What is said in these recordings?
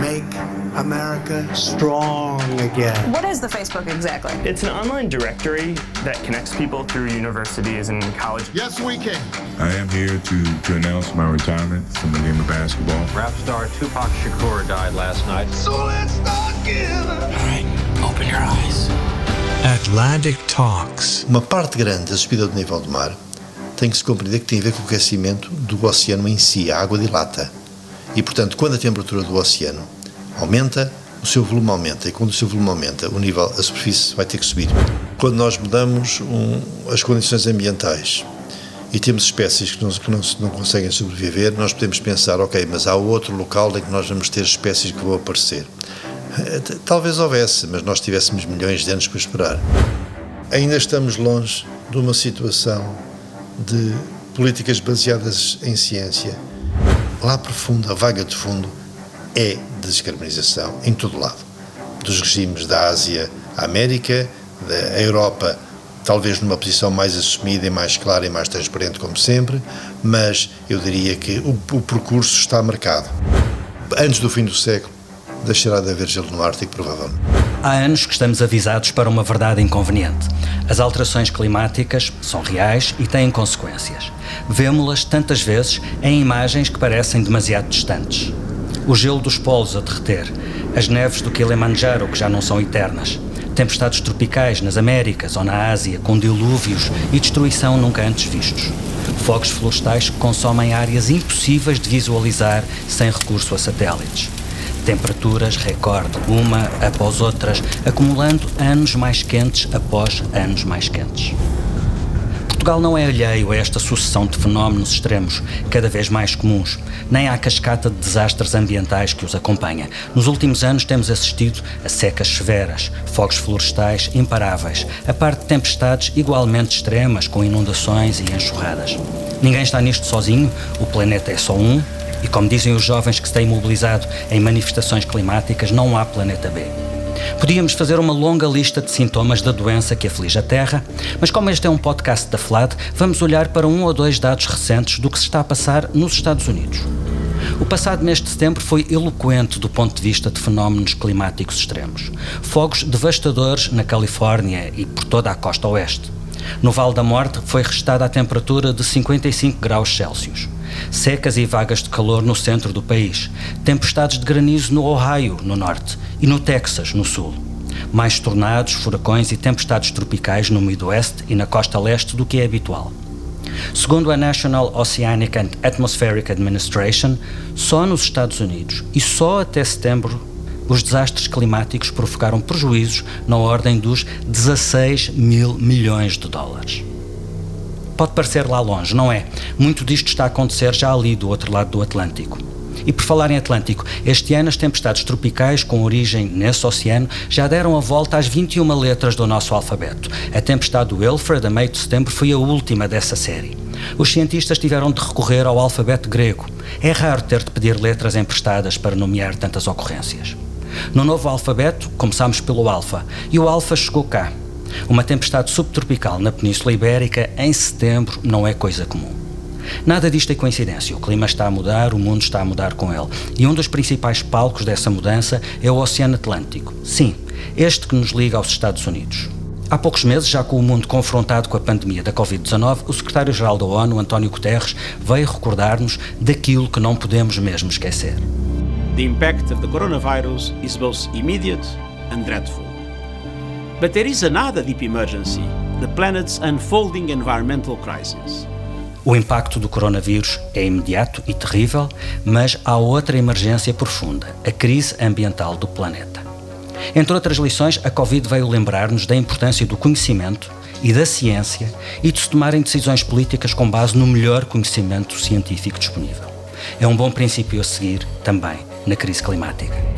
Make America strong again. What is the Facebook exactly? It's an online directory that connects people through universities and college. Yes, we can. I am here to, to announce my retirement from the game of basketball. Rap star Tupac Shakur died last night. So let's start again. All right, open your eyes. Atlantic Talks. Uma parte grande da subida do nível do mar tem que se compreender que tem a ver com o aquecimento do oceano em si, a água dilata. E, portanto, quando a temperatura do oceano aumenta, o seu volume aumenta. E quando o seu volume aumenta, o nível, a superfície vai ter que subir. Quando nós mudamos um, as condições ambientais e temos espécies que, não, que não, não conseguem sobreviver, nós podemos pensar, ok, mas há outro local em que nós vamos ter espécies que vão aparecer. Eh, talvez houvesse, mas nós tivéssemos milhões de anos para esperar. Ainda estamos longe de uma situação de políticas baseadas em ciência lá profundo, a vaga de fundo, é descarbonização em todo lado. Dos regimes da Ásia à América, da Europa, talvez numa posição mais assumida e mais clara e mais transparente, como sempre, mas eu diria que o, o percurso está marcado. Antes do fim do século, deixará de haver gelo no Ártico, provavelmente. Há anos que estamos avisados para uma verdade inconveniente. As alterações climáticas são reais e têm consequências. Vemo-las tantas vezes em imagens que parecem demasiado distantes. O gelo dos polos a derreter, as neves do Kilimanjaro que já não são eternas, tempestades tropicais nas Américas ou na Ásia com dilúvios e destruição nunca antes vistos. Fogos florestais que consomem áreas impossíveis de visualizar sem recurso a satélites temperaturas recorde, uma após outras, acumulando anos mais quentes após anos mais quentes. Portugal não é alheio a esta sucessão de fenómenos extremos, cada vez mais comuns, nem à cascata de desastres ambientais que os acompanha. Nos últimos anos temos assistido a secas severas, fogos florestais imparáveis, a par de tempestades igualmente extremas, com inundações e enxurradas. Ninguém está nisto sozinho, o planeta é só um, e como dizem os jovens que se têm mobilizado em manifestações climáticas, não há planeta B. Podíamos fazer uma longa lista de sintomas da doença que aflige a Terra, mas como este é um podcast da FLAD, vamos olhar para um ou dois dados recentes do que se está a passar nos Estados Unidos. O passado mês de setembro foi eloquente do ponto de vista de fenómenos climáticos extremos. Fogos devastadores na Califórnia e por toda a costa oeste. No Vale da Morte foi restada a temperatura de 55 graus Celsius secas e vagas de calor no centro do país, tempestades de granizo no Ohio, no norte, e no Texas, no sul. Mais tornados, furacões e tempestades tropicais no Midwest e na costa leste do que é habitual. Segundo a National Oceanic and Atmospheric Administration, só nos Estados Unidos e só até setembro os desastres climáticos provocaram prejuízos na ordem dos 16 mil milhões de dólares. Pode parecer lá longe, não é? Muito disto está a acontecer já ali do outro lado do Atlântico. E por falar em Atlântico, este ano as tempestades tropicais com origem nesse oceano já deram a volta às 21 letras do nosso alfabeto. A tempestade Wilfred, a meio de setembro, foi a última dessa série. Os cientistas tiveram de recorrer ao alfabeto grego. É raro ter de pedir letras emprestadas para nomear tantas ocorrências. No novo alfabeto, começamos pelo alfa, e o alfa chegou cá. Uma tempestade subtropical na Península Ibérica em setembro não é coisa comum. Nada disto é coincidência. O clima está a mudar, o mundo está a mudar com ele. E um dos principais palcos dessa mudança é o Oceano Atlântico. Sim, este que nos liga aos Estados Unidos. Há poucos meses, já com o mundo confrontado com a pandemia da Covid-19, o secretário-geral da ONU, António Guterres, veio recordar-nos daquilo que não podemos mesmo esquecer. The impact of the coronavirus is both immediate and dreadful. But there is another deep emergency the planet's unfolding environmental crisis. O impacto do coronavírus é imediato e terrível, mas há outra emergência profunda, a crise ambiental do planeta. Entre outras lições, a Covid veio lembrar-nos da importância do conhecimento e da ciência e de se tomarem decisões políticas com base no melhor conhecimento científico disponível. É um bom princípio a seguir também na crise climática.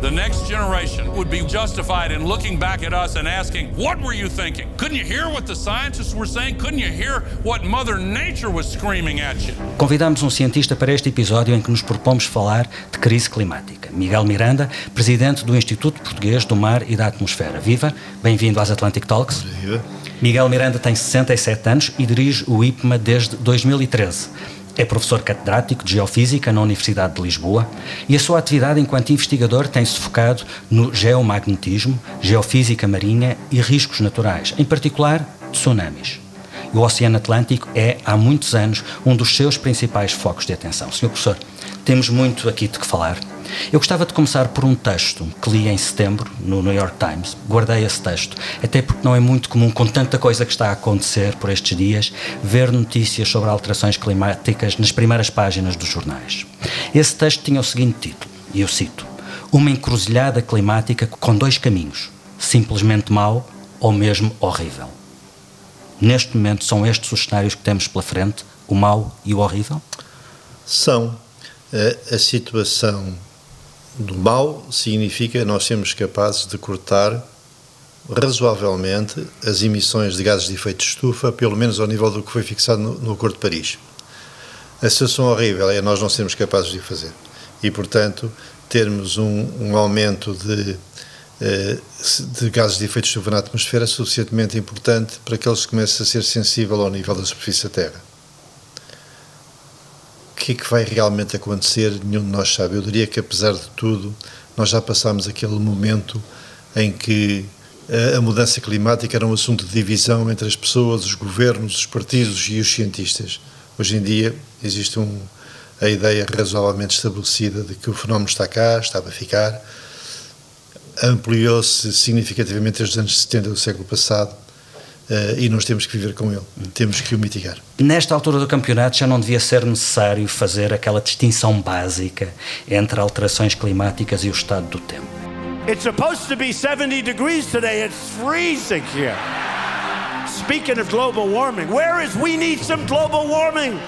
The next generation would be justified in looking back at us and asking, What were you thinking? Couldn't you hear what the scientists were saying? Couldn't you hear what Mother Nature was screaming at you? Convidamos um cientista para este episódio em que nos propomos falar de crise climática. Miguel Miranda, presidente do Instituto Português do Mar e da Atmosfera. Viva, bem-vindo às Atlantic Talks. Viva. Miguel Miranda tem 67 anos e dirige o IPMA desde 2013. É professor catedrático de Geofísica na Universidade de Lisboa e a sua atividade enquanto investigador tem-se focado no geomagnetismo, geofísica marinha e riscos naturais, em particular tsunamis. O Oceano Atlântico é, há muitos anos, um dos seus principais focos de atenção. Senhor Professor, temos muito aqui de que falar. Eu gostava de começar por um texto que li em setembro no New York Times. Guardei esse texto, até porque não é muito comum, com tanta coisa que está a acontecer por estes dias, ver notícias sobre alterações climáticas nas primeiras páginas dos jornais. Esse texto tinha o seguinte título, e eu cito: Uma encruzilhada climática com dois caminhos, simplesmente mau ou mesmo horrível. Neste momento, são estes os cenários que temos pela frente, o mau e o horrível? São. A, a situação do mal significa nós sermos capazes de cortar razoavelmente as emissões de gases de efeito de estufa, pelo menos ao nível do que foi fixado no, no Acordo de Paris. A situação horrível é nós não sermos capazes de o fazer. E, portanto, termos um, um aumento de, de gases de efeito estufa na atmosfera suficientemente importante para que eles comecem a ser sensível ao nível da superfície da Terra. O que é que vai realmente acontecer? Nenhum de nós sabe. Eu diria que, apesar de tudo, nós já passámos aquele momento em que a mudança climática era um assunto de divisão entre as pessoas, os governos, os partidos e os cientistas. Hoje em dia existe um, a ideia razoavelmente estabelecida de que o fenómeno está cá, está a ficar, ampliou-se significativamente desde os anos 70 do século passado uh, e nós temos que viver com ele, temos que o mitigar. Nesta altura do campeonato já não devia ser necessário fazer aquela distinção básica entre alterações climáticas e o estado do tempo. It's supposed to be 70 degrees today. It's freezing here. Speaking of global warming, where is we need some global warming?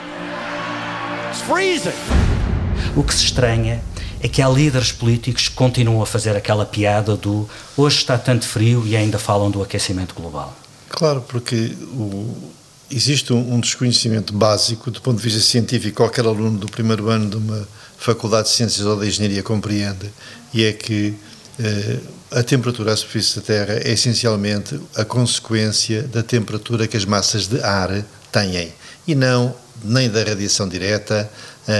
It's freezing. O que se estranha é que há líderes políticos que continuam a fazer aquela piada do hoje está tanto frio e ainda falam do aquecimento global. Claro, porque o, existe um, um, desconhecimento básico do ponto de vista científico, qualquer aluno do primeiro ano de uma faculdade de ciências ou de engenharia compreende, e é que eh, a temperatura à superfície da Terra é essencialmente a consequência da temperatura que as massas de ar têm, e não nem da radiação direta,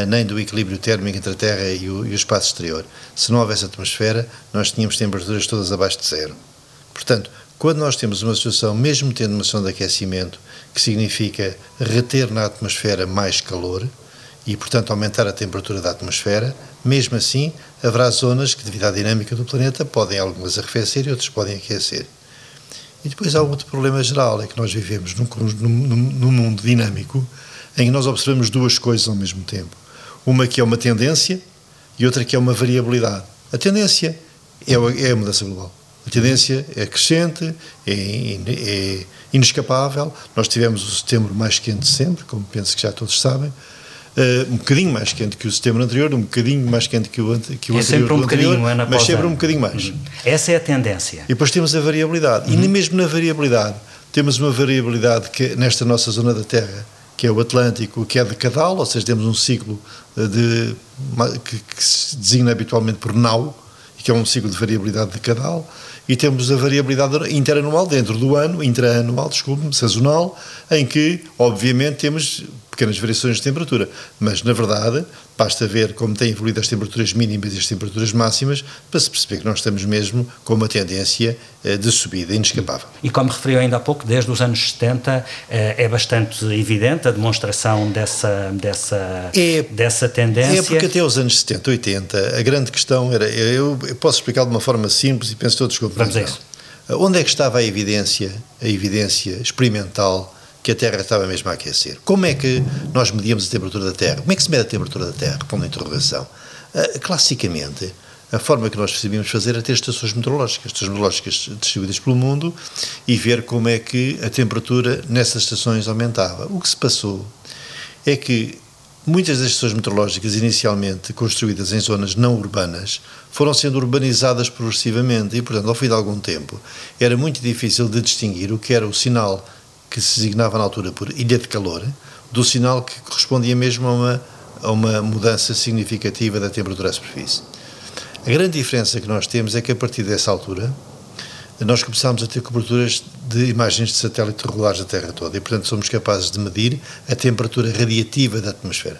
nem do equilíbrio térmico entre a Terra e o, e o espaço exterior. Se não houvesse atmosfera, nós tínhamos temperaturas todas abaixo de zero. Portanto, quando nós temos uma situação, mesmo tendo uma situação de aquecimento, que significa reter na atmosfera mais calor e, portanto, aumentar a temperatura da atmosfera, mesmo assim, haverá zonas que, devido à dinâmica do planeta, podem algumas arrefecer e outras podem aquecer. E depois há outro problema geral, é que nós vivemos num, num, num mundo dinâmico em que nós observamos duas coisas ao mesmo tempo. Uma que é uma tendência e outra que é uma variabilidade. A tendência é a, é a mudança global. A tendência é crescente, é, é, inescapável. Nós tivemos o setembro mais quente de sempre, como penso que já todos sabem. Uh, um bocadinho mais quente que o setembro anterior, um bocadinho mais quente que o, que o é anterior. Sempre um bocadinho, anterior, ano mas sempre um bocadinho mais. Uhum. Essa é a tendência. E depois temos a variabilidade. Uhum. E mesmo na variabilidade, temos uma variabilidade que nesta nossa zona da Terra, que é o Atlântico, que é decadal, ou seja, temos um ciclo de, que, que se designa habitualmente por nau, que é um ciclo de variabilidade decadal, e temos a variabilidade interanual dentro do ano, intraanual, desculpe-me, sazonal, em que, obviamente, temos pequenas variações de temperatura, mas na verdade basta ver como têm evoluído as temperaturas mínimas e as temperaturas máximas para se perceber que nós estamos mesmo com uma tendência de subida inescapável. E como referiu ainda há pouco, desde os anos 70 é bastante evidente a demonstração dessa, dessa, é, dessa tendência. É porque até os anos 70, 80, a grande questão era, eu posso explicar de uma forma simples e penso todos compreendem. Vamos a isso. Onde é que estava a evidência, a evidência experimental que a Terra estava mesmo a aquecer. Como é que nós medíamos a temperatura da Terra? Como é que se mede a temperatura da Terra? Pondo a interrogação. Uh, classicamente, a forma que nós sabíamos fazer era ter estações meteorológicas, estações meteorológicas distribuídas pelo mundo e ver como é que a temperatura nessas estações aumentava. O que se passou é que muitas das estações meteorológicas, inicialmente construídas em zonas não urbanas, foram sendo urbanizadas progressivamente e, portanto, ao fim de algum tempo, era muito difícil de distinguir o que era o sinal que se designava na altura por ilha de calor do sinal que correspondia mesmo a uma, a uma mudança significativa da temperatura à superfície. A grande diferença que nós temos é que, a partir dessa altura, nós começámos a ter coberturas de imagens de satélite regulares da Terra toda e, portanto, somos capazes de medir a temperatura radiativa da atmosfera.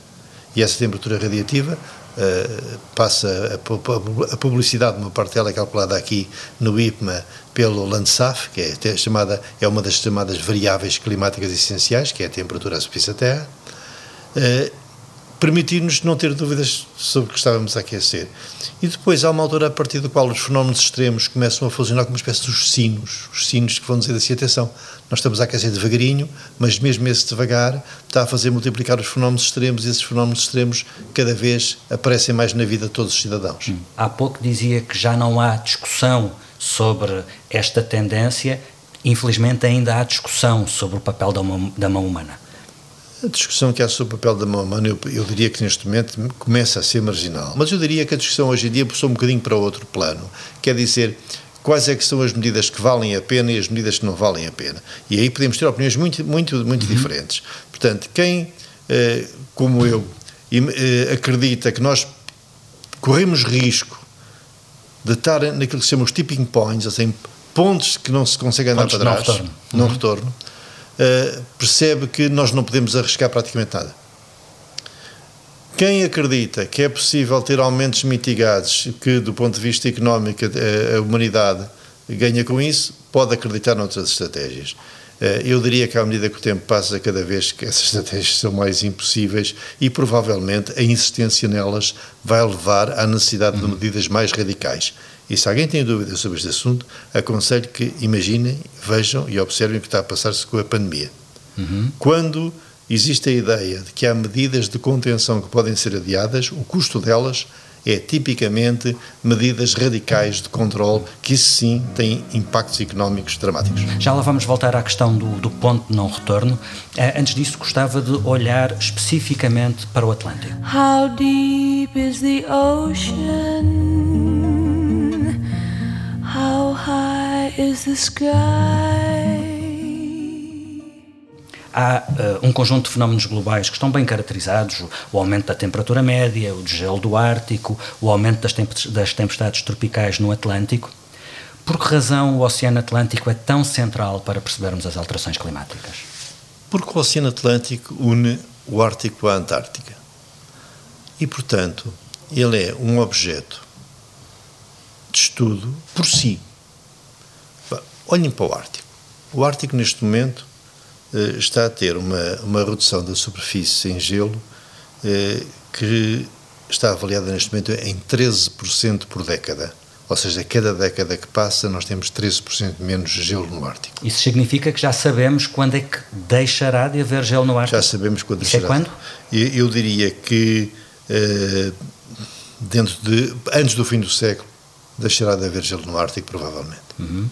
E essa temperatura radiativa uh, passa a, a, publicidade, uma parte dela é calculada aqui no IPMA pelo Landsat, que é, chamada, é uma das chamadas variáveis climáticas essenciais, que é a temperatura à superfície da Terra. Uh, permitir-nos não ter dúvidas sobre o que estávamos a aquecer. E depois há uma altura a partir do qual os fenómenos extremos começam a funcionar como uma espécie dos sinos, os sinos que vão dizer assim, atenção, nós estamos a aquecer devagarinho, mas mesmo esse devagar está a fazer multiplicar os fenómenos extremos e esses fenómenos extremos cada vez aparecem mais na vida de todos os cidadãos. Hum. Há pouco dizia que já não há discussão sobre esta tendência, infelizmente ainda há discussão sobre o papel da mão, da mão humana. A discussão que há sobre o papel da mão humana, eu, eu, diria que neste momento começa a ser marginal. Mas eu diria que a discussão hoje em dia passou um bocadinho para outro plano. Quer dizer, quais é que são as medidas que valem a pena e as medidas que não valem a pena. E aí podemos ter opiniões muito, muito, muito uhum. diferentes. Portanto, quem, eh, como eu, eh, acredita que nós corremos risco de estar naquilo que se chama os tipping points, assim, pontos que não se conseguem andar para trás, não retorno, não uhum. retorno uh, percebe que nós não podemos arriscar praticamente nada. Quem acredita que é possível ter aumentos mitigados, que do ponto de vista económico a, a humanidade ganha com isso, pode acreditar noutras estratégias. Eh, eu diria que à medida que o tempo passa, cada vez que essas estratégias são mais impossíveis e provavelmente a insistência nelas vai levar à necessidade de medidas mais radicais. E se alguém tem dúvidas sobre este assunto, aconselho que imaginem, vejam e observem o que está a passar-se com a pandemia. Uhum. Quando existe a ideia de que há medidas de contenção que podem ser adiadas, o custo delas é tipicamente medidas radicais de controle que, isso sim, têm impactos económicos dramáticos. Já lá vamos voltar à questão do, do ponto de não retorno. Uh, antes disso, gostava de olhar especificamente para o Atlântico. How deep is the ocean? How high is the sky? Há uh, um conjunto de fenómenos globais que estão bem caracterizados: o aumento da temperatura média, o desgelo do Ártico, o aumento das, das tempestades tropicais no Atlântico. Por que razão o Oceano Atlântico é tão central para percebermos as alterações climáticas? Porque o Oceano Atlântico une o Ártico à Antártica. E, portanto, ele é um objeto de estudo por si. Olhem para o Ártico. O Ártico, neste momento, está a ter uma, uma redução da superfície em gelo eh, que está avaliada neste momento em 13% por década. Ou seja, cada década que passa, nós temos 13% menos gelo no Ártico. Isso significa que já sabemos quando é que deixará de haver gelo no Ártico? Já sabemos quando Isso é deixará. é quando? Eu, eu diria que uh, dentro de, antes do fim do século, deixará de haver gelo no Ártico, provavelmente. Uhum.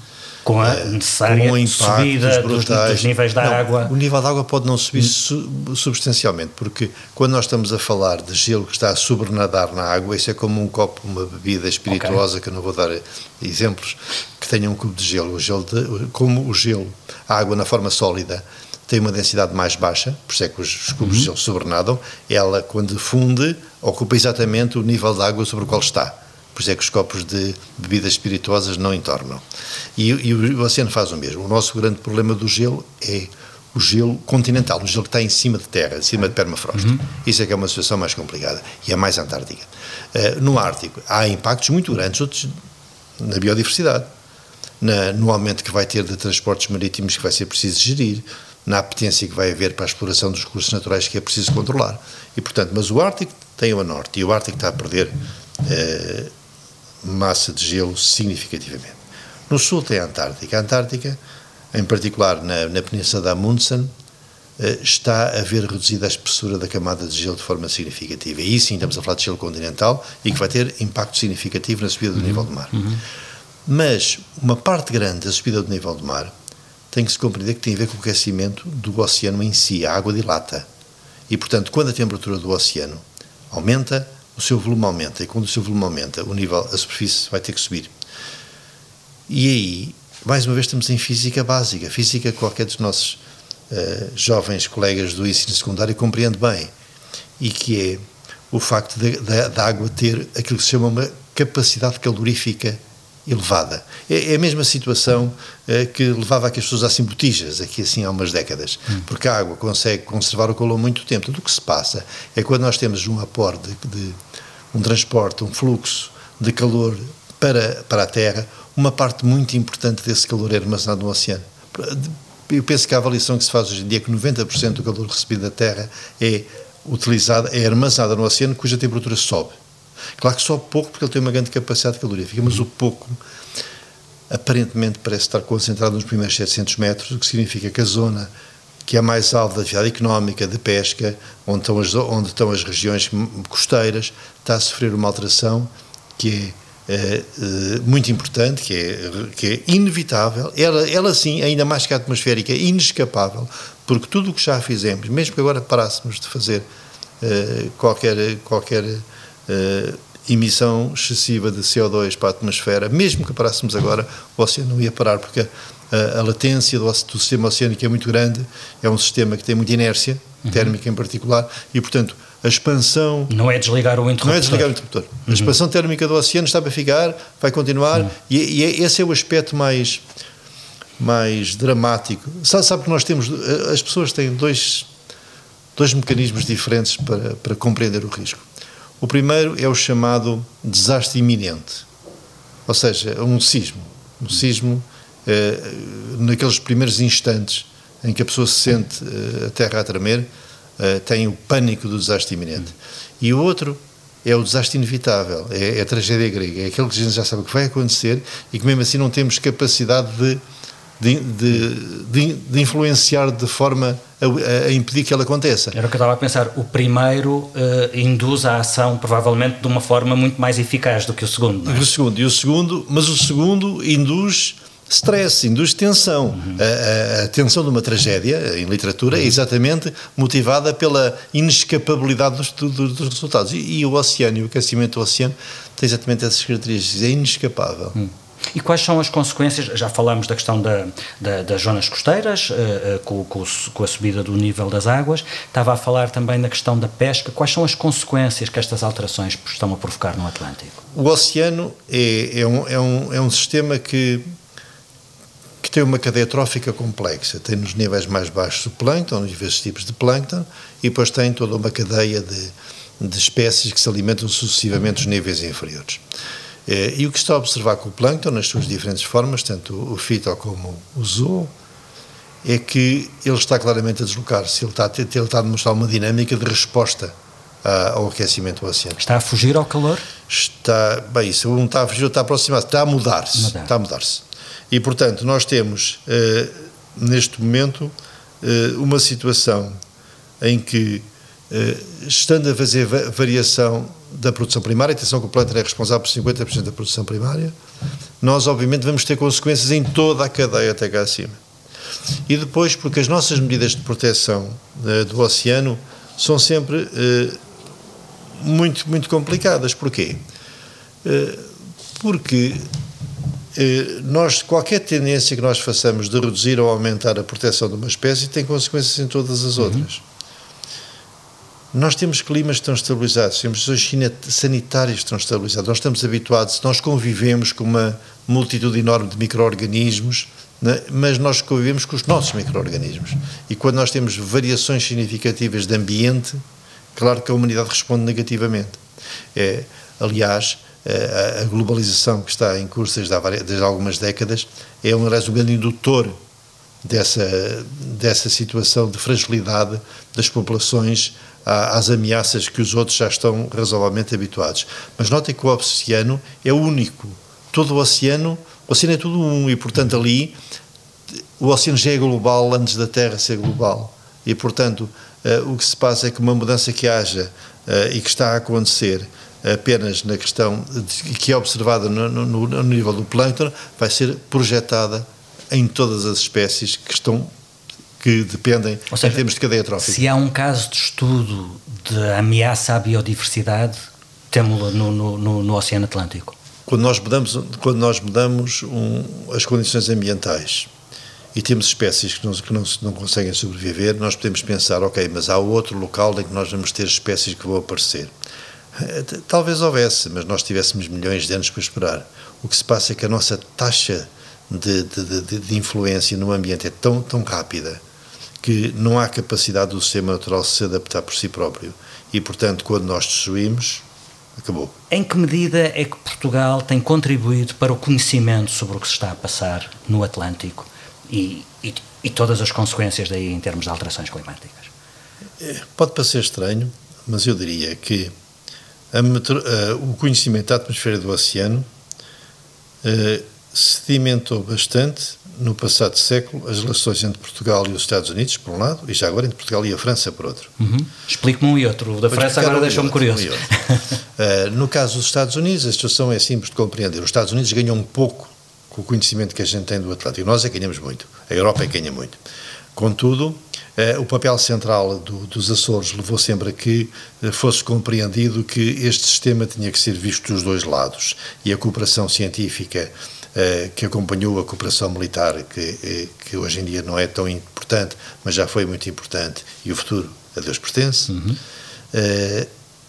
Com a eh, necessária com subida dos, dos, níveis da não, água. O nível da água pode não subir su substancialmente, porque quando nós estamos a falar de gelo que está a sobrenadar na água, isso é como um copo, uma bebida espirituosa, okay. que eu não vou dar exemplos, que tenha um cubo de gelo. O gelo de, como o gelo, a água na forma sólida, tem uma densidade mais baixa, por isso é que os, cubos uhum. de gelo sobrenadam, ela, quando funde, ocupa exatamente o nível de água sobre o qual está. Por isso é que os copos de bebidas espirituosas não entornam. E, e o oceano faz o mesmo. O nosso grande problema do gelo é o gelo continental, o gelo que está em cima de terra, em cima de permafrost. Uhum. Isso é que é uma situação mais complicada e é mais antártica. Uh, no Ártico há impactos muito grandes outros, na biodiversidade, na, no aumento que vai ter de transportes marítimos que vai ser preciso gerir, na apetência que vai haver para a exploração dos recursos naturais que é preciso controlar. E, portanto, mas o Ártico tem o norte e o Ártico está a perder uh, massa de gelo significativamente. No sul tem a Antártica. A Antártica, em particular na, na Península da Amundsen, eh, está a ver reduzida a espessura da camada de gelo de forma significativa. E aí sim estamos a falar de gelo continental e que vai ter impacto significativo na subida do uhum. nível do mar. Uhum. Mas uma parte grande da subida do nível do mar tem que se compreender que tem a ver com o aquecimento do oceano em si. A água dilata. E, portanto, quando a temperatura do oceano aumenta, o seu volume aumenta. E quando o seu volume aumenta, o nível, a superfície vai ter que subir. E aí, mais uma vez, estamos em física básica. Física que qualquer dos nossos uh, jovens colegas do ensino secundário compreende bem. E que é o facto da água ter aquilo que se chama uma capacidade calorífica elevada. É, é a mesma situação eh, que levava a que as pessoas usassem botijas, aqui assim há umas décadas, hum. porque a água consegue conservar o calor muito tempo. Tudo o que se passa é quando nós temos um aporte de, de um transporte, um fluxo de calor para, para a Terra, uma parte muito importante desse calor é armazenado no oceano. Eu penso que a avaliação que se faz hoje em dia é que 90% do calor recebido da Terra é utilizada, é armazenada no oceano, cuja temperatura sobe. Claro que sobe pouco porque ele tem uma grande capacidade calorífica, mas o pouco aparentemente parece estar concentrado nos primeiros 700 metros, o que significa que a zona que é mais alta da atividade económica, de pesca, onde estão, as, onde estão as regiões costeiras, está a sofrer uma alteração que é, é, é muito importante, que é, que é inevitável, ela, ela sim, ainda mais que a atmosférica, inescapável, porque tudo o que já fizemos, mesmo que agora parássemos de fazer é, qualquer, qualquer emissão excessiva de CO2 para a atmosfera, mesmo que parássemos agora, o oceano não ia parar, porque a, a latência do, do, sistema oceânico é muito grande, é um sistema que tem muita inércia, uhum. térmica em particular, e portanto a expansão. Não é desligar o interruptor. Não é desligar o interruptor. Uhum. A expansão térmica do oceano está para ficar, vai continuar, uhum. e, e, é, esse é o aspecto mais, mais dramático. Sabe, sabe que nós temos. As pessoas têm dois, dois mecanismos diferentes para, para compreender o risco. O primeiro é o chamado desastre iminente, ou seja, um sismo. Um sismo, eh, naqueles primeiros instantes em que a pessoa se sente eh, a terra a tremer, eh, tem o pânico do desastre iminente. E o outro é o desastre inevitável, é, é a tragédia grega, é aquele que a gente já sabe que vai acontecer e que mesmo assim não temos capacidade de de, de, de, influenciar de forma a, a, impedir que ela aconteça. Era o que eu estava a pensar. O primeiro uh, induz a ação, provavelmente, de uma forma muito mais eficaz do que o segundo. É? O segundo. E o segundo, mas o segundo induz stress, induz tensão. Uhum. A, a, a, tensão de uma tragédia, em literatura, uhum. é exatamente motivada pela inescapabilidade dos, dos, dos resultados. E, e, o oceano, e o aquecimento do oceano, tem exatamente essas características. É inescapável. Uhum. E quais são as consequências? Já falámos da questão da, da, das zonas costeiras, uh, uh, com, com, com, a subida do nível das águas. Estava a falar também da questão da pesca. Quais são as consequências que estas alterações estão a provocar no Atlântico? O oceano é, é, um, é, um, é um sistema que, que tem uma cadeia trófica complexa. Tem nos níveis mais baixos o plâncton, diversos tipos de plâncton, e depois tem toda uma cadeia de, de espécies que se alimentam sucessivamente nos níveis inferiores. Eh, e o que está a observar com o plâncton, nas suas diferentes formas, tanto o fito como o zoo, é que ele está claramente a deslocar-se, ele está, a ele está a demonstrar uma dinâmica de resposta ao aquecimento do oceano. Está a fugir ao calor? Está, bem, isso não está a fugir, está a aproximar-se, está a mudar-se. Mudar. Está a mudar-se. E, portanto, nós temos, eh, neste momento, eh, uma situação em que, estando a fazer variação da produção primária, atenção que o plâncton é responsável por 50% da produção primária, nós obviamente vamos ter consequências em toda a cadeia até cá acima. E depois, porque as nossas medidas de proteção do oceano são sempre muito, muito complicadas. Porquê? Porque nós, qualquer tendência que nós façamos de reduzir ou aumentar a proteção de uma espécie tem consequências em todas as outras. Uhum. Nós temos climas que estão estabilizados, temos situações sanitárias que estão estabilizadas, nós estamos habituados, nós convivemos com uma multitude enorme de micro-organismos, né? mas nós convivemos com os nossos micro-organismos. E quando nós temos variações significativas de ambiente, claro que a humanidade responde negativamente. É, aliás, a globalização que está em curso desde, há várias, desde algumas décadas é, um, aliás, um grande indutor dessa, dessa situação de fragilidade das populações às ameaças que os outros já estão razoavelmente habituados. Mas notem que o oceano é único. Todo o oceano, o oceano é tudo um e, portanto, ali o oceano já é global antes da Terra ser global. E, portanto, uh, o que se passa é que uma mudança que haja uh, e que está a acontecer apenas na questão de, que é observada no, no, no nível do plâncton vai ser projetada em todas as espécies que estão que dependem seja, em termos de cadeia trófica. Se há um caso de estudo de ameaça à biodiversidade, temos-lo no, no, no, Oceano Atlântico. Quando nós mudamos, quando nós mudamos um, as condições ambientais e temos espécies que, não, que não, não conseguem sobreviver, nós podemos pensar, ok, mas há outro local em que nós vamos ter espécies que vão aparecer. Eh, talvez houvesse, mas nós tivéssemos milhões de anos para esperar. O que se passa é que a nossa taxa de, de, de, de influência no ambiente é tão, tão rápida que não há capacidade do sistema natural se adaptar por si próprio. E, portanto, quando nós destruímos, acabou. Em que medida é que Portugal tem contribuído para o conhecimento sobre o que se está a passar no Atlântico e, e, e todas as consequências daí em termos de alterações climáticas? É, pode parecer estranho, mas eu diria que a, o conhecimento da atmosfera do oceano uh, sedimentou bastante no passado século as relações entre Portugal e os Estados Unidos, por um lado, e já agora entre Portugal e a França, por outro. Uhum. Explique-me um e outro. O da França agora um deixou-me curioso. Um uh, no caso dos Estados Unidos, a situação é simples de compreender. Os Estados Unidos ganham um pouco com o conhecimento que a gente tem do Atlântico. Nós é que ganhamos muito. A Europa é que ganha muito. Contudo, eh, o papel central do, dos Açores levou sempre a que eh, fosse compreendido que este sistema tinha que ser visto dos dois lados e a cooperação científica eh, que acompanhou a cooperação militar, que, que hoje em dia não é tão importante, mas já foi muito importante e o futuro a Deus pertence. Uhum.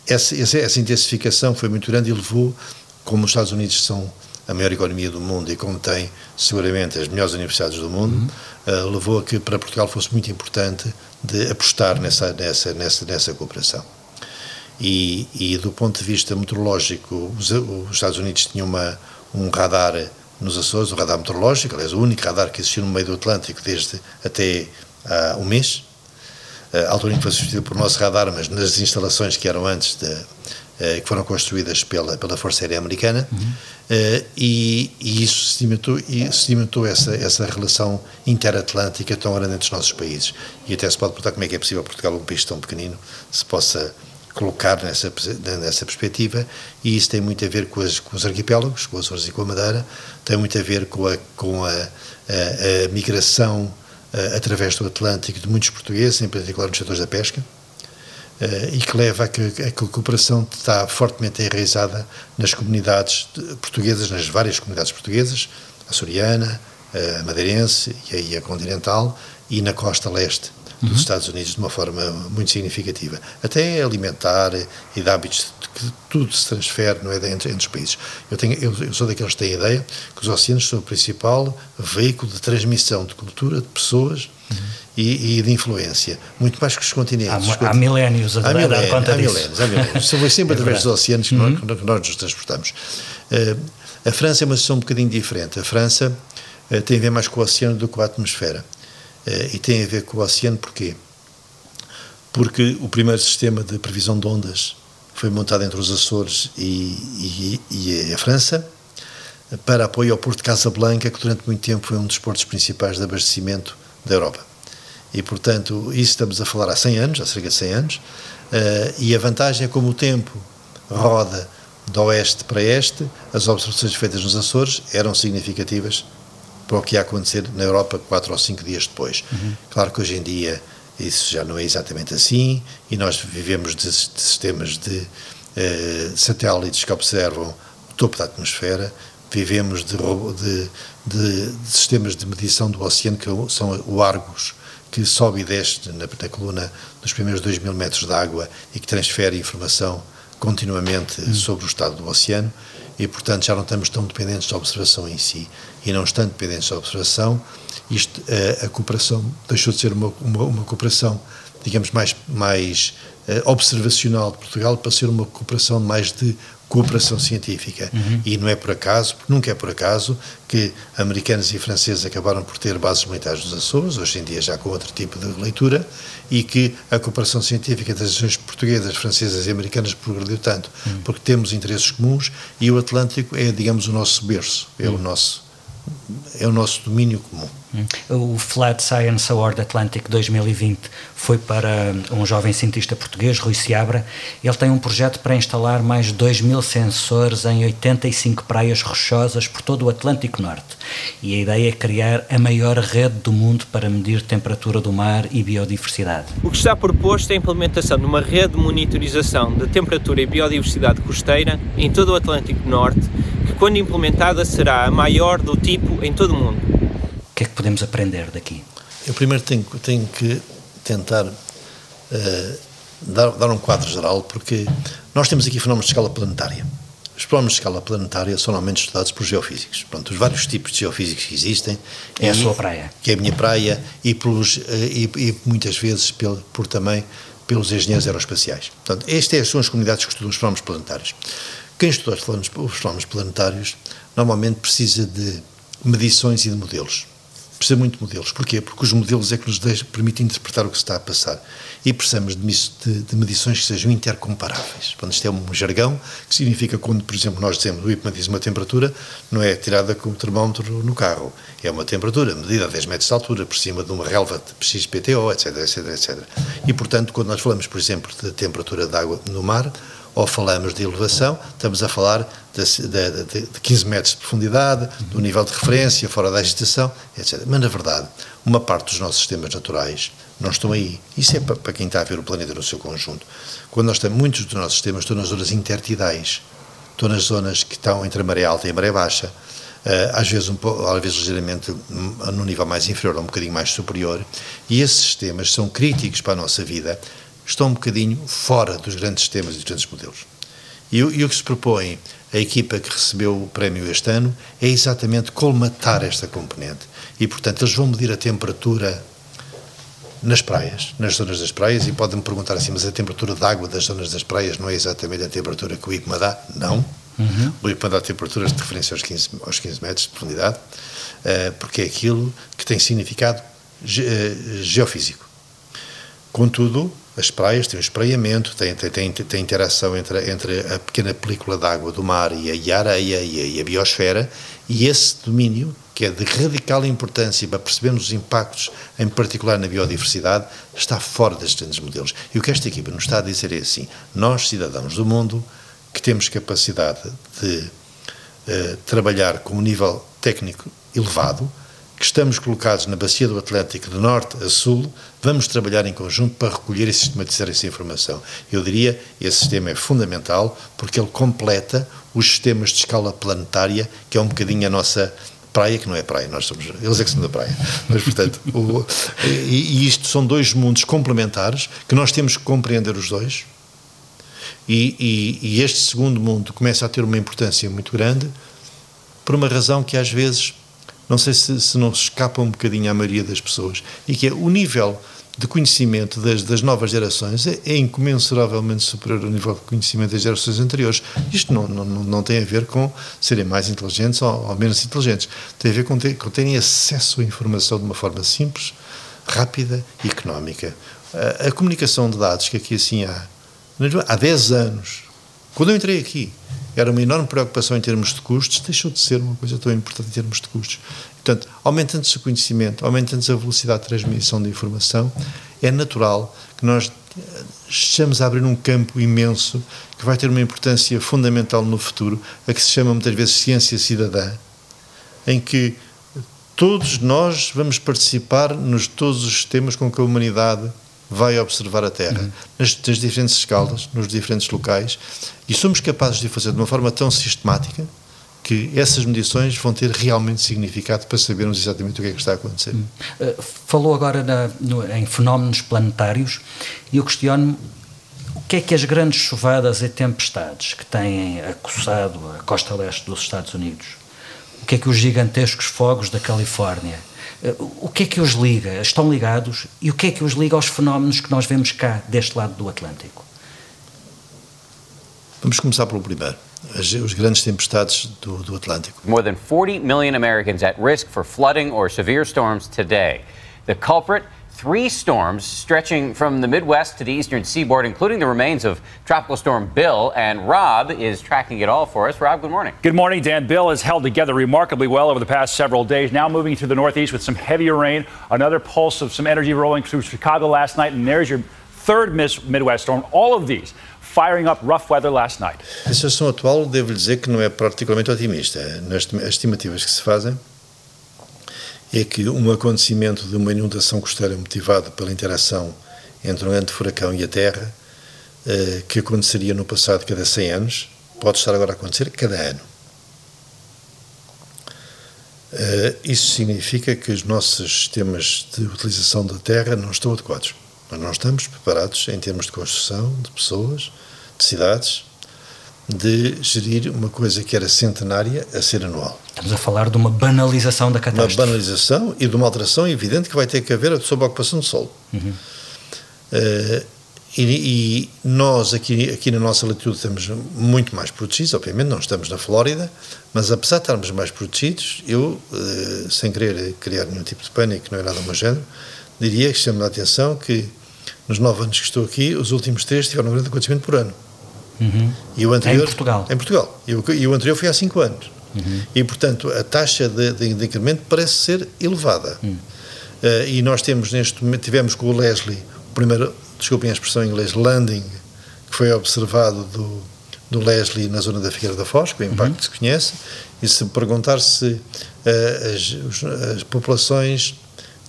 Essa, essa, essa intensificação foi muito grande e levou, como os Estados Unidos são a maior economia do mundo e como tem seguramente as melhores universidades do mundo, uhum. Uh, levou a que para Portugal fosse muito importante de apostar nessa, nessa, nessa, nessa cooperação. E, e do ponto de vista meteorológico, os, os Estados Unidos tinham uma, um radar nos Açores, um radar meteorológico, aliás, o único radar que existiu no meio do Atlântico desde até há um mês, uh, altura em que foi substituído por nosso radar, mas nas instalações que eram antes de, uh, que foram construídas pela, pela Força Aérea Americana, uhum. Uh, e, e, isso sedimentou, e sedimentou essa, essa relação interatlântica tão grande entre os nossos países. E até se pode perguntar como é que é possível Portugal, um país tão pequenino, se possa colocar nessa, nessa perspectiva, e isso tem muito a ver com, as, com os arquipélagos, com os Açores e com a Madeira, tem muito a ver com a, com a, a, a migração uh, através do Atlântico de muitos portugueses, em particular nos setores da pesca, e que leva a que, a cooperação está fortemente enraizada nas comunidades portuguesas, nas várias comunidades portuguesas, a açoriana, a madeirense e a, a continental, e na costa leste dos uhum. Estados Unidos de uma forma muito significativa. Até alimentar e de hábitos que tudo se transfere não é, entre, entre os países. Eu, tenho, eu, eu, sou daqueles que têm a ideia que os oceanos são o principal veículo de transmissão de cultura, de pessoas uhum. e, e, de influência, muito mais que os continentes. Há, os continentes. há milénios a, há milénios, conta há milénios, há milénios. Foi sempre é através dos oceanos que, uhum. nós, que nós nos transportamos. Uh, a França é uma situação um bocadinho diferente. A França uh, tem a ver mais com o oceano do que com a atmosfera. Uh, e tem a ver com o oceano porquê? Porque o primeiro sistema de previsão de ondas foi montado entre os Açores e, e, e a França para apoio ao Porto de Casablanca, que durante muito tempo foi um dos portos principais de abastecimento da Europa. E, portanto, isso estamos a falar há 100 anos, há cerca de 100 anos, uh, e a vantagem é como o tempo roda de oeste para este, as observações feitas nos Açores eram significativas para o que ia acontecer na Europa quatro ou cinco dias depois. Uhum. Claro que hoje em dia isso já não é exatamente assim e nós vivemos de, de sistemas de uh, satélites que observam o topo da atmosfera, vivemos de, de, de, de sistemas de medição do oceano que são o Argus, que sobe e desce na, na coluna dos primeiros 2 mil metros de água e que transfere informação continuamente uhum. sobre o estado do oceano e, portanto, já não estamos tão dependentes da observação em si. E não estando dependentes da observação, isto, a, a cooperação deixou de ser uma, uma, uma cooperação, digamos, mais, mais uh, observacional de Portugal para ser uma cooperação mais de cooperação científica. Uhum. E não é por acaso, nunca é por acaso, que americanos e franceses acabaram por ter bases militares nos Açores, hoje em dia já com outro tipo de leitura, e que a cooperação científica das nações portuguesas, francesas e americanas progrediu tanto, uhum. porque temos interesses comuns e o Atlântico é, digamos, o nosso berço, é, uhum. o, nosso, é o nosso domínio comum. O Flat Science Award Atlantic 2020 foi para um jovem cientista português, Rui Seabra. Ele tem um projeto para instalar mais de 2 mil sensores em 85 praias rochosas por todo o Atlântico Norte. E a ideia é criar a maior rede do mundo para medir temperatura do mar e biodiversidade. O que está proposto é a implementação de uma rede de monitorização da temperatura e biodiversidade costeira em todo o Atlântico Norte, que, quando implementada, será a maior do tipo em todo o mundo. O que é que podemos aprender daqui? Eu primeiro tenho, tenho que tentar uh, dar, dar um quadro geral, porque nós temos aqui fenómenos de escala planetária. Os fenómenos de escala planetária são normalmente estudados por geofísicos. Pronto, os vários tipos de geofísicos que existem. É a sua praia. Que é a minha praia e, pelos, e, e muitas vezes por, por também pelos engenheiros aeroespaciais. Portanto, estas são as comunidades que estudam os fenómenos planetários. Quem estuda os fenómenos planetários normalmente precisa de medições e de modelos precisa muito de modelos. Porquê? Porque os modelos é que nos deixam, permitem interpretar o que se está a passar. E precisamos de, de, de medições que sejam intercomparáveis. Quando isto é um jargão, que significa quando, por exemplo, nós dizemos, o IPMA diz uma temperatura, não é tirada com o termómetro no carro. É uma temperatura medida a 10 metros de altura, por cima de uma relva de XPTO, etc, etc, etc. E, portanto, quando nós falamos, por exemplo, de temperatura de água no mar, ou falamos de elevação, estamos a falar de, de, de, de 15 metros de profundidade, do nível de referência, fora da agitação, etc. Mas, na verdade, uma parte dos nossos sistemas naturais não estão aí. Isso é para, para quem está a ver o planeta no seu conjunto. Quando nós temos muitos dos nossos sistemas estão nas zonas intertidais, estão nas zonas que estão entre a maré alta e a maré baixa, eh, às vezes, um pouco, às vezes ligeiramente no nível mais inferior ou um bocadinho mais superior, e esses sistemas são críticos para a nossa vida, estão um bocadinho fora dos grandes sistemas e dos grandes modelos. E, e o que se propõe a equipa que recebeu o prémio este ano é exatamente colmatar esta componente. E, portanto, eles vão medir a temperatura nas praias, nas zonas das praias, e podem-me perguntar assim, mas a temperatura de água das zonas das praias não é exatamente a temperatura que o IPMA dá? Não. Uhum. O IPMA dá temperaturas de referência aos 15, aos 15 metros de profundidade, uh, porque é aquilo que tem significado ge uh, geofísico. Contudo, as praias têm um espraiamento, têm, têm, têm, interação entre, entre a pequena película de água do mar e a, areia e a, e a biosfera, e esse domínio, que é de radical importância para percebermos os impactos, em particular na biodiversidade, está fora destes grandes modelos. E o que esta equipa nos está a dizer é assim: nós, cidadãos do mundo, que temos capacidade de uh, trabalhar com um nível técnico elevado, que estamos colocados na bacia do Atlântico de norte a sul, vamos trabalhar em conjunto para recolher e sistematizar essa informação. Eu diria esse sistema é fundamental porque ele completa os sistemas de escala planetária, que é um bocadinho a nossa praia, que não é praia, nós somos, eles é que são da praia. Mas, portanto, o, e, e isto são dois mundos complementares que nós temos que compreender os dois. E, e, e este segundo mundo começa a ter uma importância muito grande por uma razão que às vezes não sei se, se não escapa um bocadinho à maioria das pessoas, e que é o nível de conhecimento das, das novas gerações é, é, incomensuravelmente superior ao nível de conhecimento das gerações anteriores. Isto não, não, não tem a ver com serem mais inteligentes ou, ou menos inteligentes, tem a ver com, ter, com terem acesso à informação de uma forma simples, rápida e económica. A, a comunicação de dados que aqui assim há, há 10 anos, quando eu entrei aqui, era uma enorme preocupação em termos de custos, deixou de ser uma coisa tão importante em termos de custos. Portanto, aumentando-se o conhecimento, aumentando-se a velocidade de transmissão de informação, é natural que nós estejamos a abrir um campo imenso que vai ter uma importância fundamental no futuro, a que se chama muitas vezes ciência cidadã, em que todos nós vamos participar nos todos os sistemas com que a humanidade vai observar a Terra uhum. nas, nas, diferentes escalas, nos diferentes locais, e somos capazes de fazer de uma forma tão sistemática que essas medições vão ter realmente significado para sabermos exatamente o que é que está a acontecer. Uhum. Uh, falou agora na, no, em fenómenos planetários e eu questiono-me o que é que as grandes chuvadas e tempestades que têm acossado a costa leste dos Estados Unidos, o que é que os gigantescos fogos da Califórnia, o que é que os liga? Estão ligados? E o que é que os liga aos fenómenos que nós vemos cá, deste lado do Atlântico? Vamos começar pelo primeiro. As, os grandes tempestades do, do Atlântico. More than 40 million Americans at risk for flooding or severe storms today. The culprit, three storms stretching from the Midwest to the eastern seaboard, including the remains of Tropical Storm Bill. And Rob is tracking it all for us. Rob, good morning. Good morning, Dan. Bill has held together remarkably well over the past several days. Now moving to the northeast with some heavier rain, another pulse of some energy rolling through Chicago last night, and there's your third Midwest storm. All of these firing up rough weather last night. A situação atual, devo dizer que não é particularmente otimista. Eh, Nas estimativas que se fazem, eh. É que um acontecimento de uma inundação costeira motivado pela interação entre um grande furacão e a Terra, eh, que aconteceria no passado cada 100 anos, pode estar agora a acontecer cada ano. Eh, isso significa que os nossos sistemas de utilização da Terra não estão adequados. Nós não estamos preparados em termos de construção, de pessoas, de cidades, de gerir uma coisa que era centenária a ser anual. Estamos a falar de uma banalização da catástrofe. Uma banalização e de uma alteração evidente que vai ter que haver sob a ocupação do solo. Uhum. Uh, e, e, nós aqui, aqui na nossa latitude estamos muito mais protegidos, obviamente não estamos na Flórida, mas apesar de estarmos mais protegidos, eu, uh, sem querer criar nenhum tipo de pânico, não é nada do género, diria que chama a atenção que nos nove anos que estou aqui, os últimos três tiveram um grande acontecimento por ano. Uhum. E o anterior, em Portugal. Em Portugal. E o, e o anterior foi há cinco anos. Uhum. E, portanto, a taxa de, de, de incremento parece ser elevada. Uhum. Uh, e nós temos neste momento, tivemos com o Leslie, o primeiro, desculpem a expressão em inglês, landing, que foi observado do, do Leslie na zona da Figueira da Foz, que o impacto uhum. se conhece, e se perguntar se uh, as, as populações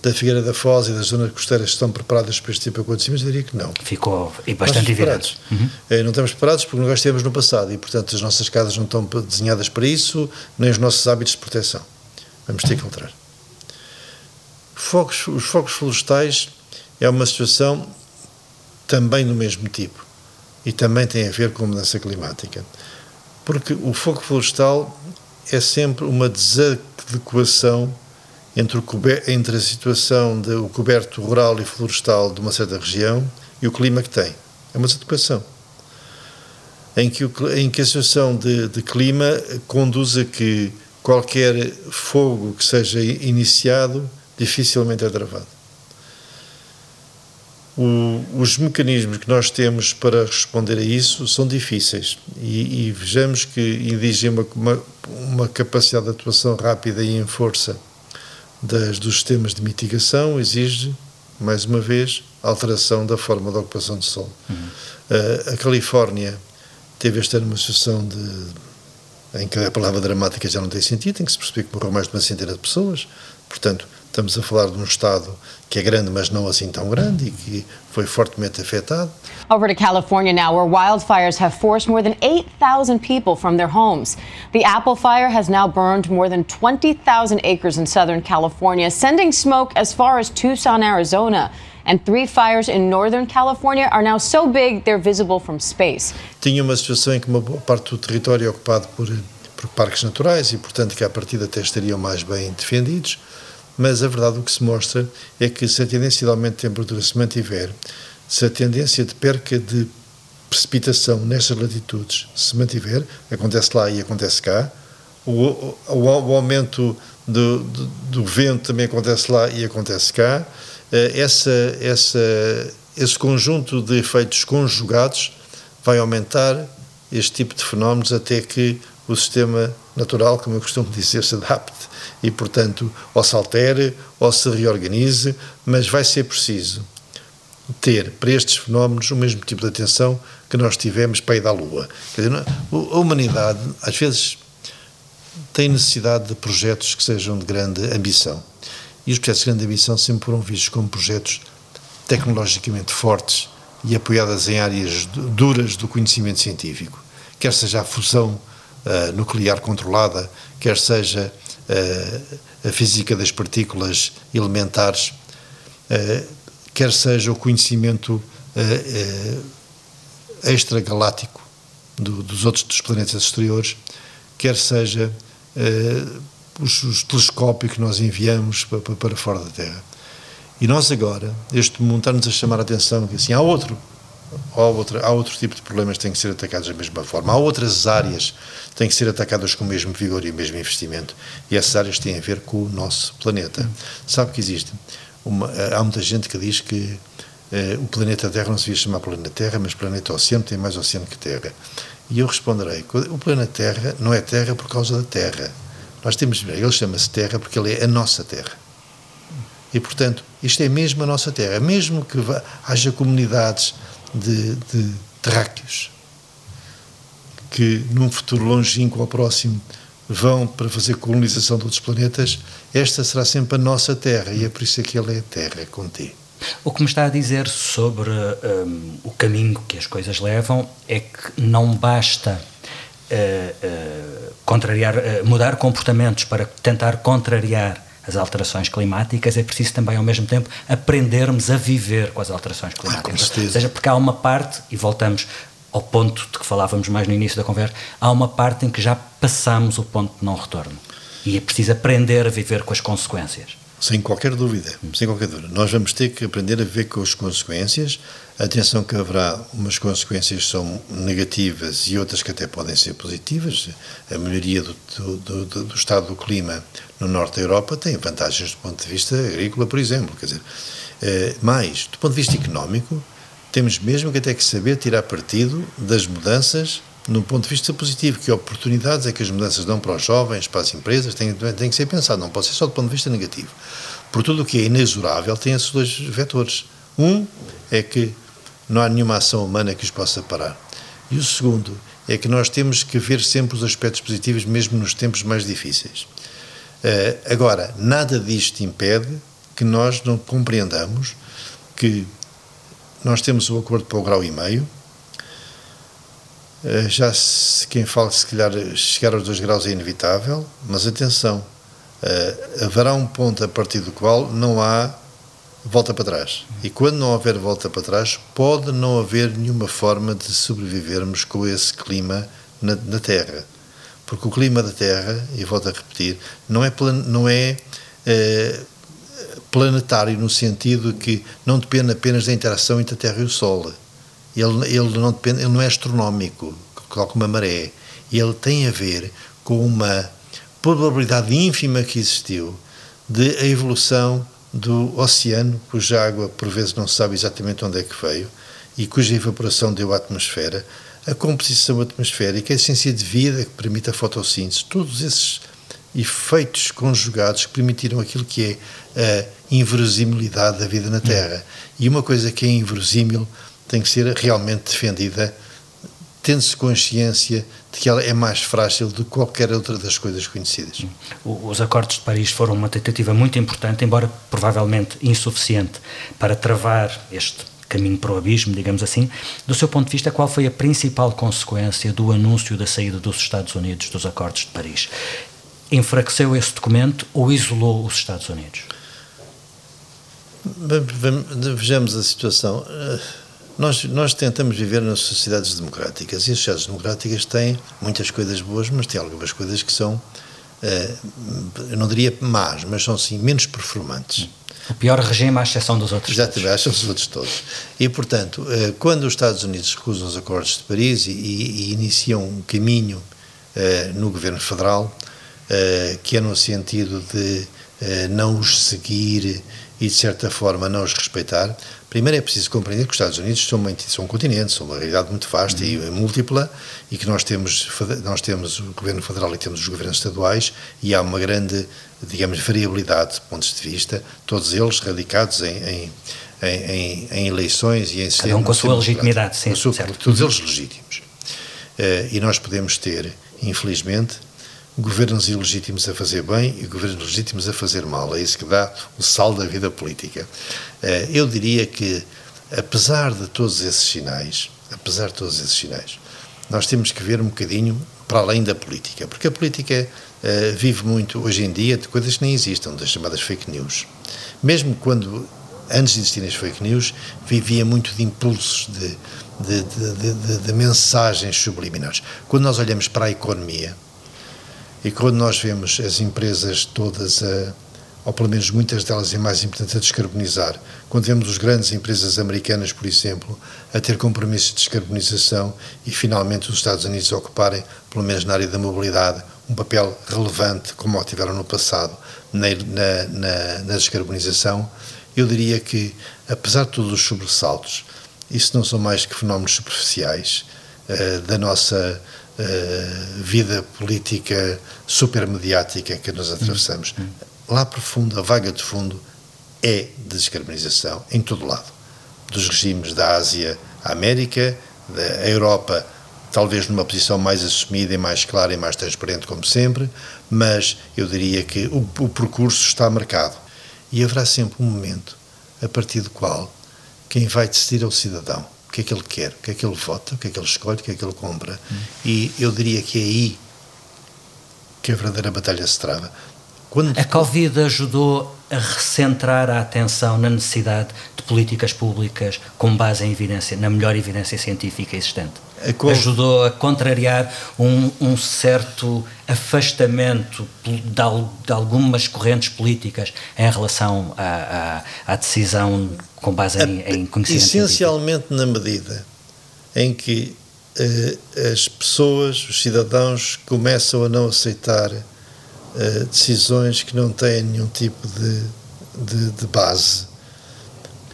da Figueira da Foz e das zonas costeiras estão preparadas para este tipo de acontecimentos? Eu diria que não. Ficou e bastante evidente. Uhum. Não estamos preparados porque nós estivemos no passado e, portanto, as nossas casas não estão desenhadas para isso, nem os nossos hábitos de proteção. Vamos ter que alterar. Os focos florestais é uma situação também do mesmo tipo e também tem a ver com a mudança climática. Porque o fogo florestal é sempre uma desadequação entre, o, entre a situação do coberto rural e florestal de uma certa região e o clima que tem. É uma desadequação. Em que, o, em que a situação de, de clima conduz a que qualquer fogo que seja iniciado dificilmente é travado. O, os mecanismos que nós temos para responder a isso são difíceis e, e vejamos que exigem uma, uma, uma capacidade de atuação rápida e em força das, dos sistemas de mitigação exige, mais uma vez, alteração da forma de ocupação do solo. Uhum. Uh, a Califórnia teve este ano uma situação de, em que a palavra dramática já não tem sentido, tem que se perceber que morreu mais de uma centena de pessoas, portanto, estamos a falar de um Estado que é grande, mas não assim tão grande e que foi fortemente afetado. Over to California now, where wildfires have forced more than 8,000 people from their homes. The Apple Fire has now burned more than 20,000 acres in Southern California, sending smoke as far as Tucson, Arizona. And three fires in Northern California are now so big they're visible from space. Tinha uma situação em que uma parte do território é ocupado por, por parques naturais e, portanto, que à partida até estariam mais bem defendidos mas a verdade o que se mostra é que se a tendência de aumento de temperatura se mantiver, se a tendência de perca de precipitação nestas latitudes se mantiver, acontece lá e acontece cá, o, o, o aumento do, do, do, vento também acontece lá e acontece cá, eh, essa, essa, esse conjunto de efeitos conjugados vai aumentar este tipo de fenómenos até que o sistema natural, como eu costumo dizer, se adapte e, portanto, ou se altere ou se reorganize, mas vai ser preciso ter para estes fenómenos o mesmo tipo de atenção que nós tivemos para ir da Lua. Quer dizer, a humanidade, às vezes, tem necessidade de projetos que sejam de grande ambição. E os projetos de grande ambição sempre foram vistos como projetos tecnologicamente fortes e apoiadas em áreas duras do conhecimento científico, quer seja a fusão uh, nuclear controlada, quer seja uh, a física das partículas elementares, uh, quer seja o conhecimento extragaláctico do, dos outros dos planetas exteriores, quer seja os, os, telescópios que nós enviamos para, para fora da Terra. E nós agora, este mundo está-nos a chamar a atenção que assim, há outro, há outro, há outro tipo de problemas que têm que ser atacados da mesma forma. Há outras áreas que têm que ser atacadas com o mesmo vigor e o mesmo investimento. E essas áreas têm a ver com o nosso planeta. Sabe que existe uma, há muita gente que diz que eh, o planeta Terra não se devia chamar planeta Terra, mas planeta Oceano tem mais oceano que Terra. E eu responderei: o planeta Terra não é Terra por causa da Terra. Nós temos ele chama-se Terra porque ele é a nossa Terra. E, portanto, isto é mesmo a nossa Terra. Mesmo que haja comunidades de, de terráqueos que, num futuro longínquo ou próximo, vão para fazer colonização de outros planetas, esta será sempre a nossa Terra. E é por isso que ele é Terra, com T. O que me está a dizer sobre um, o caminho que as coisas levam é que não basta uh, uh, contrariar, uh, mudar comportamentos para tentar contrariar as alterações climáticas, é preciso também, ao mesmo tempo, aprendermos a viver com as alterações climáticas. Ah, Ou seja, porque há uma parte, e voltamos ao ponto de que falávamos mais no início da conversa, há uma parte em que já passamos o ponto de não retorno. E é preciso aprender a viver com as consequências. Sem qualquer dúvida, sem qualquer dúvida. Nós vamos ter que aprender a viver com as consequências. Atenção que haverá umas consequências que são negativas e outras que até podem ser positivas. A melhoria do, do, do, do estado do clima no norte da Europa tem vantagens do ponto de vista agrícola, por exemplo. Quer dizer, eh, mais, do ponto de vista económico, temos mesmo que até que saber tirar partido das mudanças no ponto de vista positivo, que oportunidades é que as mudanças dão para os jovens, para as empresas, tem, tem que ser pensado, não pode ser só do ponto de vista negativo. Por tudo o que é inexorável tem esses dois vetores. Um é que não há nenhuma ação humana que os possa parar. E o segundo é que nós temos que ver sempre os aspectos positivos, mesmo nos tempos mais difíceis. Uh, agora, nada disto impede que nós não compreendamos que nós temos o acordo para o grau e meio, já se, quem fala se calhar chegar aos dois graus é inevitável, mas atenção, uh, haverá um ponto a partir do qual não há volta para trás. E quando não houver volta para trás, pode não haver nenhuma forma de sobrevivermos com esse clima na, na Terra. Porque o clima da Terra, e volto a repetir, não é, plan, não é eh, planetário no sentido que não depende apenas da interação entre a Terra e o Sol. Ele, ele, não, depende, ele não é astronómico, como a maré. Ele tem a ver com uma probabilidade ínfima que existiu de a evolução do oceano, cuja água por vezes não se sabe exatamente onde é que veio e cuja evaporação deu à atmosfera, a composição atmosférica, a essência de vida que permite a fotossíntese, todos esses efeitos conjugados que permitiram aquilo que é a inverosimilidade da vida na Terra. E uma coisa que é inverosímil tem que ser realmente defendida, tendo-se consciência de que ela é mais frágil do que qualquer outra das coisas conhecidas. Os acordos de Paris foram uma tentativa muito importante, embora provavelmente insuficiente, para travar este caminho para o abismo, digamos assim. Do seu ponto de vista, qual foi a principal consequência do anúncio da saída dos Estados Unidos dos acordos de Paris? Enfraqueceu esse documento ou isolou os Estados Unidos? Vejamos a situação. Nós, nós tentamos viver nas sociedades democráticas e as sociedades democráticas têm muitas coisas boas, mas têm algumas coisas que são, eu não diria más, mas são sim menos performantes. O pior regime à exceção dos outros Exatamente, à exceção dos outros todos. E, portanto, quando os Estados Unidos recusam os acordos de Paris e, e iniciam um caminho no governo federal, que é no sentido de não os seguir e, de certa forma, não os respeitar, primeiro é preciso compreender que os Estados Unidos são, uma, são um continente, são uma realidade muito vasta uhum. e múltipla e que nós temos, nós temos o governo federal e temos os governos estaduais e há uma grande, digamos, variabilidade de pontos de vista, todos eles radicados em, em em, em, eleições e em Cada um com a sua legitimidade, sim. Sua, todos eles legítimos. Uh, e nós podemos ter, infelizmente, governos ilegítimos a fazer bem e governos legítimos a fazer mal. É isso que dá o sal da vida política. Uh, eu diria que, apesar de todos esses sinais, apesar de todos esses sinais, nós temos que ver um bocadinho para além da política, porque a política uh, vive muito hoje em dia de coisas que nem existam, das chamadas fake news. Mesmo quando antes de existirem as fake news, vivia muito de impulsos, de, de, de, de mensagens subliminares. Quando nós olhamos para a economia e quando nós vemos as empresas todas a ou pelo menos muitas delas e mais importante a descarbonizar. Quando vemos as grandes empresas americanas, por exemplo, a ter compromissos de descarbonização e finalmente os Estados Unidos ocuparem, pelo menos na área da mobilidade, um papel relevante, como o tiveram no passado, na, na, na descarbonização, eu diria que, apesar de todos os sobressaltos, isso não são mais que fenómenos superficiais uh, da nossa uh, vida política supermediática que nós atravessamos. Uhum. Lá profundo, a vaga de fundo é de descarbonização em todo lado. Dos regimes da Ásia à América, da Europa, talvez numa posição mais assumida e mais clara e mais transparente, como sempre, mas eu diria que o, o percurso está marcado. E haverá sempre um momento a partir do qual quem vai decidir é o cidadão. O que é que ele quer, o que é que ele vota, o que é que ele escolhe, o que é que ele compra. Hum. E eu diria que é aí que a verdadeira batalha se trava. Quando... A Covid ajudou a recentrar a atenção na necessidade de políticas públicas com base em evidência, na melhor evidência científica existente. A Ajudou a contrariar um, um certo afastamento de, de, algumas correntes políticas em relação à, à, à decisão com base em, em conhecimento Essencialmente na medida em que eh, as pessoas, os cidadãos, começam a não aceitar eh, decisões que não têm nenhum tipo de, de, de base.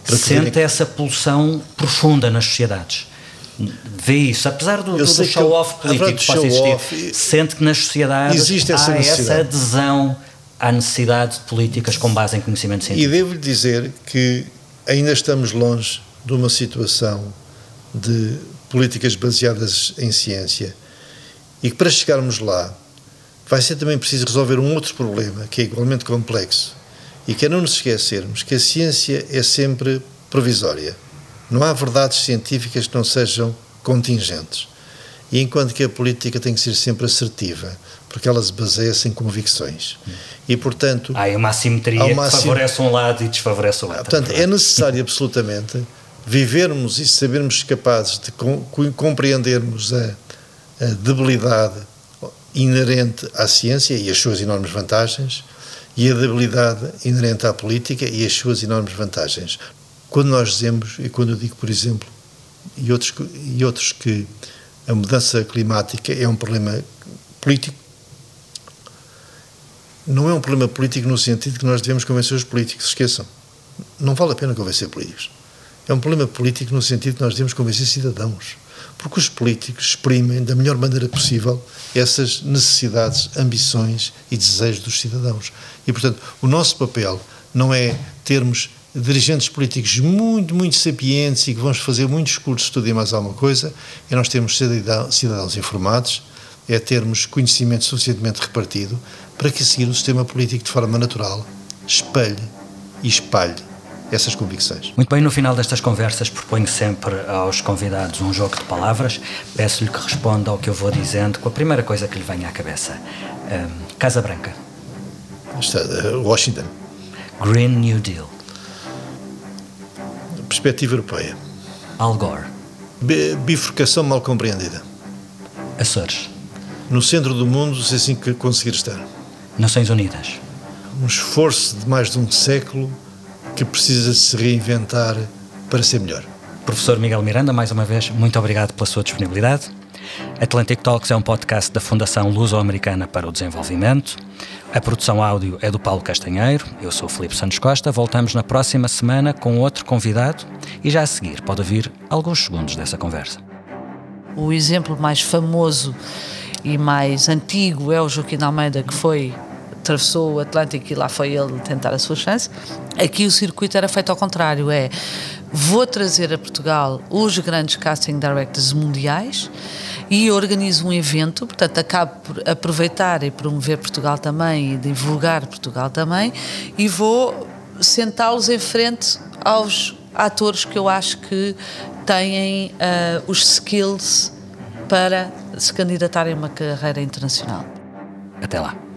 Sente poderem... essa pulsão profunda nas sociedades. Vê isso, apesar do, do show-off político que possa existir, off, sente que nas sociedades existe essa há essa adesão à necessidade de políticas com base em conhecimento científico. E devo-lhe dizer que ainda estamos longe de uma situação de políticas baseadas em ciência e que para chegarmos lá vai ser também preciso resolver um outro problema que é igualmente complexo e que é não nos esquecermos que a ciência é sempre provisória. Não há verdades científicas que não sejam contingentes. E enquanto que a política tem que ser sempre assertiva, porque ela se baseia-se em convicções. E, portanto. Há uma assimetria uma que favorece um lado e desfavorece o outro. Portanto, é necessário absolutamente vivermos e sabermos capazes de compreendermos a, a debilidade inerente à ciência e as suas enormes vantagens e a debilidade inerente à política e as suas enormes vantagens. Quando nós dizemos, e quando eu digo, por exemplo, e outros, e outros que a mudança climática é um problema político, não é um problema político no sentido que nós devemos convencer os políticos, esqueçam. Não vale a pena convencer políticos. É um problema político no sentido que nós devemos convencer cidadãos porque os políticos exprimem da melhor maneira possível essas necessidades, ambições e desejos dos cidadãos. E, portanto, o nosso papel não é termos dirigentes políticos muito, muito sapientes e que vamos fazer muitos cursos, tudo e mais alguma coisa, é nós termos cidadãos informados, é termos conhecimento suficientemente repartido para que a seguir o sistema político de forma natural espelhe e espalhe essas convicções. Muito bem, no final destas conversas proponho sempre aos convidados um jogo de palavras. Peço-lhe que responda ao que eu vou dizendo com a primeira coisa que lhe venha à cabeça. Um, Casa Branca. Uh, Washington. Green New Deal. Perspectiva europeia. Al Gore. bifurcação mal compreendida. Açores. No centro do mundo, se assim que conseguir estar. Nações Unidas. Um esforço de mais de um século que precisa se reinventar para ser melhor. Professor Miguel Miranda, mais uma vez, muito obrigado pela sua disponibilidade. Atlantic Talks é um podcast da Fundação Luso-Americana para o Desenvolvimento. A produção áudio é do Paulo Castanheiro, eu sou Felipe Santos Costa. Voltamos na próxima semana com outro convidado e já a seguir pode ouvir alguns segundos dessa conversa. O exemplo mais famoso e mais antigo é o Joaquim Almeida, que foi atravessou o Atlântico e lá foi ele tentar a sua chance. Aqui o circuito era feito ao contrário, é vou trazer a Portugal os grandes casting directors mundiais e organizo um evento, portanto acabo por aproveitar e promover Portugal também e divulgar Portugal também e vou sentá-los em frente aos atores que eu acho que têm uh, os skills para se candidatarem a uma carreira internacional. Até lá.